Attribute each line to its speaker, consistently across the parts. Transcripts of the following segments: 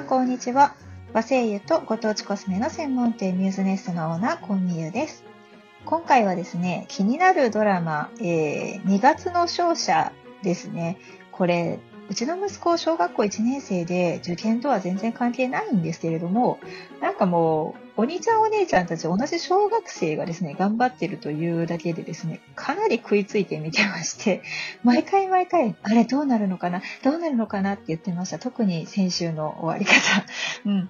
Speaker 1: さん、こんにちは。和製油とご当地コスメの専門店ミューズネストのオーナー、コンミユです。今回はですね、気になるドラマ、えー、2月の勝者ですね。これ、うちの息子、小学校1年生で受験とは全然関係ないんですけれども、なんかもう、お兄ちゃんお姉ちゃんたち同じ小学生がですね、頑張ってるというだけでですね、かなり食いついて見てまして、毎回毎回、あれどうなるのかなどうなるのかなって言ってました。特に先週の終わり方。うん。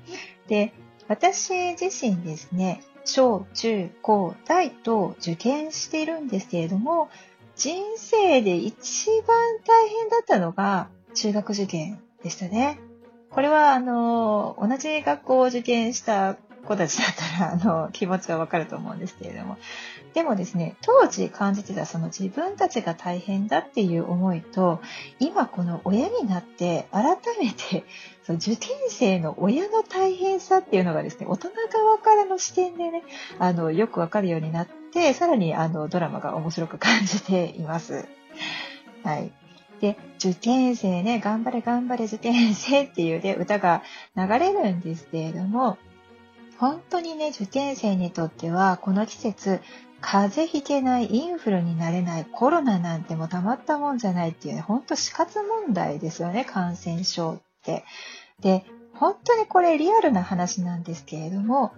Speaker 1: で、私自身ですね、小、中、高、大と受験しているんですけれども、人生で一番大変だったのが、中学受験でしたね。これは、あの、同じ学校を受験した子たちだったら、あの、気持ちはわかると思うんですけれども。でもですね、当時感じてたその自分たちが大変だっていう思いと、今この親になって改めて、受験生の親の大変さっていうのがですね、大人側からの視点でね、あの、よくわかるようになって、さらにあの、ドラマが面白く感じています。はい。で、受験生ね、頑張れ頑張れ受験生っていうね、歌が流れるんですけれども、本当にね、受験生にとっては、この季節、風邪ひけない、インフルになれない、コロナなんてもたまったもんじゃないっていうね、本当死活問題ですよね、感染症って。で、本当にこれリアルな話なんですけれども、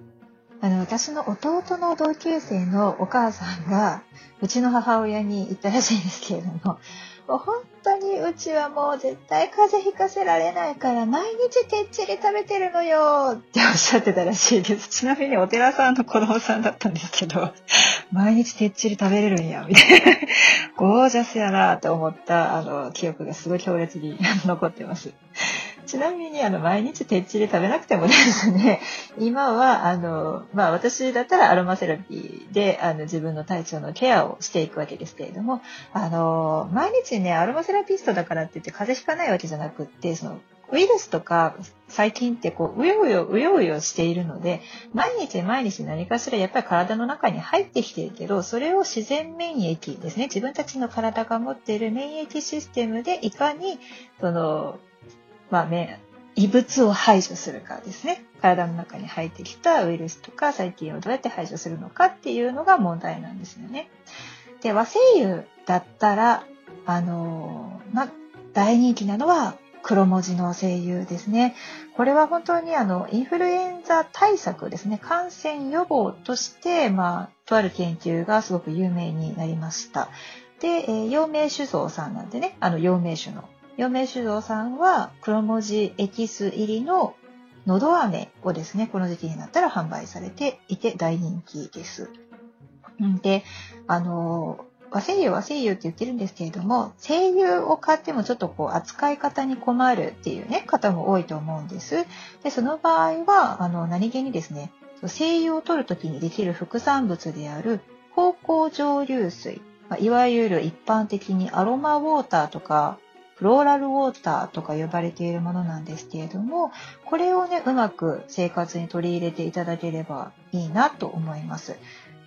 Speaker 1: あの、私の弟の同級生のお母さんが、うちの母親に言ったらしいんですけれども、もう本当にうちはもう絶対風邪ひかせられないから毎日てっちり食べてるのよっておっしゃってたらしいです。ちなみにお寺さんの子供さんだったんですけど、毎日てっちり食べれるんや、みたいな。ゴージャスやなと思ったあの記憶がすごい強烈に残ってます。ちなみに、あの、毎日てっちり食べなくてもですね、今は、あの、まあ、私だったらアロマセラピーで、あの、自分の体調のケアをしていくわけですけれども、あの、毎日ね、アロマセラピストだからって言って風邪ひかないわけじゃなくって、その、ウイルスとか細菌ってこう、うようよ、うようよしているので、毎日毎日何かしらやっぱり体の中に入ってきてるけど、それを自然免疫ですね、自分たちの体が持っている免疫システムでいかに、その、まあね、異物を排除するかですね。体の中に入ってきたウイルスとか細菌をどうやって排除するのかっていうのが問題なんですよね。で、和精油だったら、あのまあ、大人気なのは黒文字の精油ですね。これは本当にあの、インフルエンザ対策ですね。感染予防として、まあ、とある研究がすごく有名になりました。で、えー、陽明酒造さんなんでね、あの、陽明酒の陽明酒造さんは黒文字エキス入りののど飴をですね、この時期になったら販売されていて大人気です。で、あの、和声優和声優って言ってるんですけれども、声優を買ってもちょっとこう扱い方に困るっていうね、方も多いと思うんです。で、その場合は、あの、何気にですね、精油を取るときにできる副産物である芳香蒸留水、いわゆる一般的にアロマウォーターとかローラルウォーターとか呼ばれているものなんですけれども、これをね、うまく生活に取り入れていただければいいなと思います。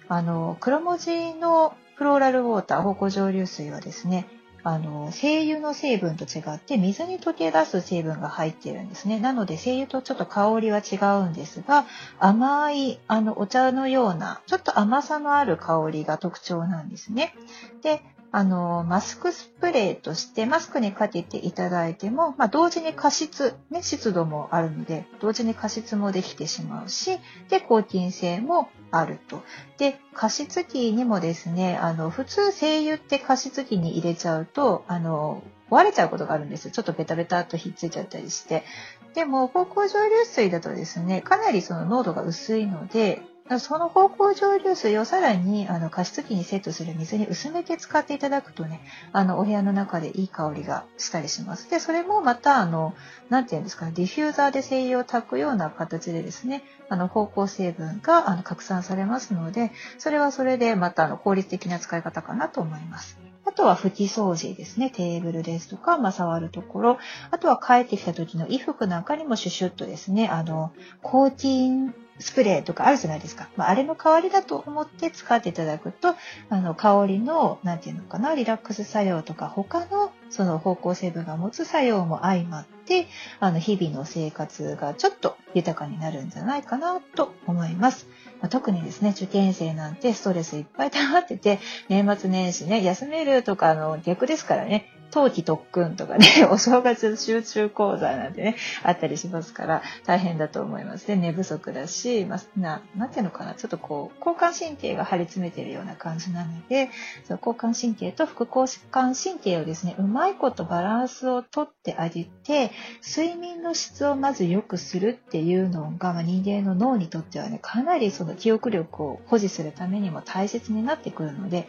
Speaker 1: あの、黒文字のフローラルウォーター、芳香蒸留水はですね、あの、精油の成分と違って水に溶け出す成分が入っているんですね。なので精油とちょっと香りは違うんですが、甘い、あの、お茶のような、ちょっと甘さのある香りが特徴なんですね。で、あの、マスクスプレーとしてマスクにかけていただいても、まあ、同時に加湿、ね、湿度もあるので、同時に加湿もできてしまうし、で、抗菌性もあると。で、加湿器にもですね、あの、普通精油って加湿器に入れちゃうと、あの、壊れちゃうことがあるんですよ。ちょっとベタベタっとひっついちゃったりして。でも、芳香蒸留水だとですね、かなりその濃度が薄いので、その芳香蒸留水をさらにあの加湿器にセットする水に薄めて使っていただくとね、あのお部屋の中でいい香りがしたりします。で、それもまた、あの、なんていうんですか、ディフューザーで精油を炊くような形でですね、あの芳香成分があの拡散されますので、それはそれでまたあの効率的な使い方かなと思います。あとは拭き掃除ですね。テーブルですとか、まあ、触るところ。あとは帰ってきた時の衣服なんかにもシュシュッとですね、あの、コーティンスプレーとかあるじゃないですか。まあ、あれの代わりだと思って使っていただくと、あの、香りの、なんていうのかな、リラックス作用とか、他の、その方向成分が持つ作用も相まって、あの、日々の生活がちょっと豊かになるんじゃないかなと思います。まあ、特にですね、受験生なんてストレスいっぱい溜まってて、年末年始ね、休めるとか、あの、逆ですからね、冬季特訓とかね、お正月集中講座なんてね、あったりしますから、大変だと思いますね。寝不足だし、まあ、な、なんていうのかな、ちょっとこう、交感神経が張り詰めてるような感じなので、その交感神経と副交感神経をですね、うまいことバランスをとってあげて、睡眠の質をまず良くするっていうのが、まあ、人間の脳にとってはね、かなりその記憶力を保持するためにも大切になってくるので、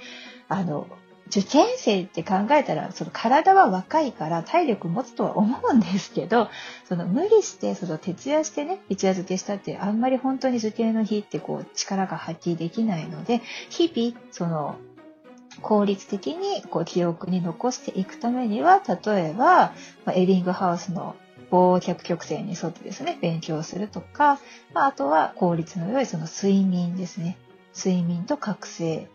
Speaker 1: あの、受験生って考えたら、その体は若いから体力持つとは思うんですけど、その無理して、その徹夜してね、一夜漬けしたってあんまり本当に受験の日ってこう力が発揮できないので、日々、その効率的にこう記憶に残していくためには、例えば、まエビングハウスの棒脚曲線に沿ってですね、勉強するとか、まあ、あとは効率の良いその睡眠ですね。睡眠と覚醒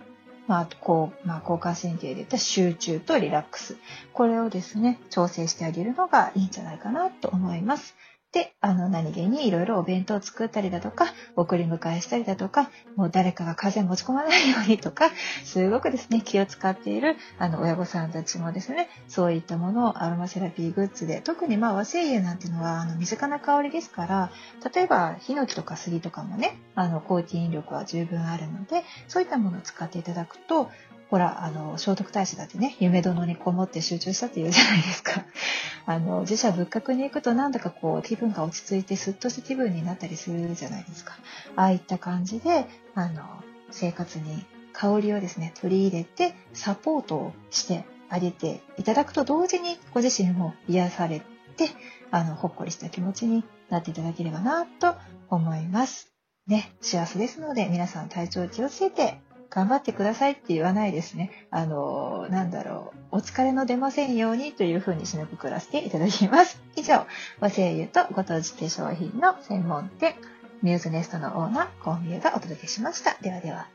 Speaker 1: まあ、こう、まあ、交感神経で言った集中とリラックス。これをですね、調整してあげるのがいいんじゃないかなと思います。で、あの、何気にいろいろお弁当を作ったりだとか、送り迎えしたりだとか、もう誰かが風邪持ち込まないようにとか、すごくですね、気を使っている、あの、親御さんたちもですね、そういったものをアロマセラピーグッズで、特にまあ和精油なんていうのは、あの、身近な香りですから、例えば、ヒノキとか杉とかもね、あの、抗菌力は十分あるので、そういったものを使っていただくと、ほら、あの、聖徳太子だってね、夢殿にこもって集中したって言うじゃないですか。あの、自社仏閣に行くとなんだかこう、気分が落ち着いてスッとした気分になったりするじゃないですか。ああいった感じで、あの、生活に香りをですね、取り入れてサポートをしてあげていただくと同時にご自身も癒されて、あの、ほっこりした気持ちになっていただければなと思います。ね、幸せですので皆さん体調気をつけて頑張ってくださいって言わないですね。あの、なんだろう、お疲れの出ませんようにというふうに締めくくらせていただきます。以上、和製油とご当地化粧品の専門店、ミューズネストのオーナー、コンビューがお届けしました。ではでは。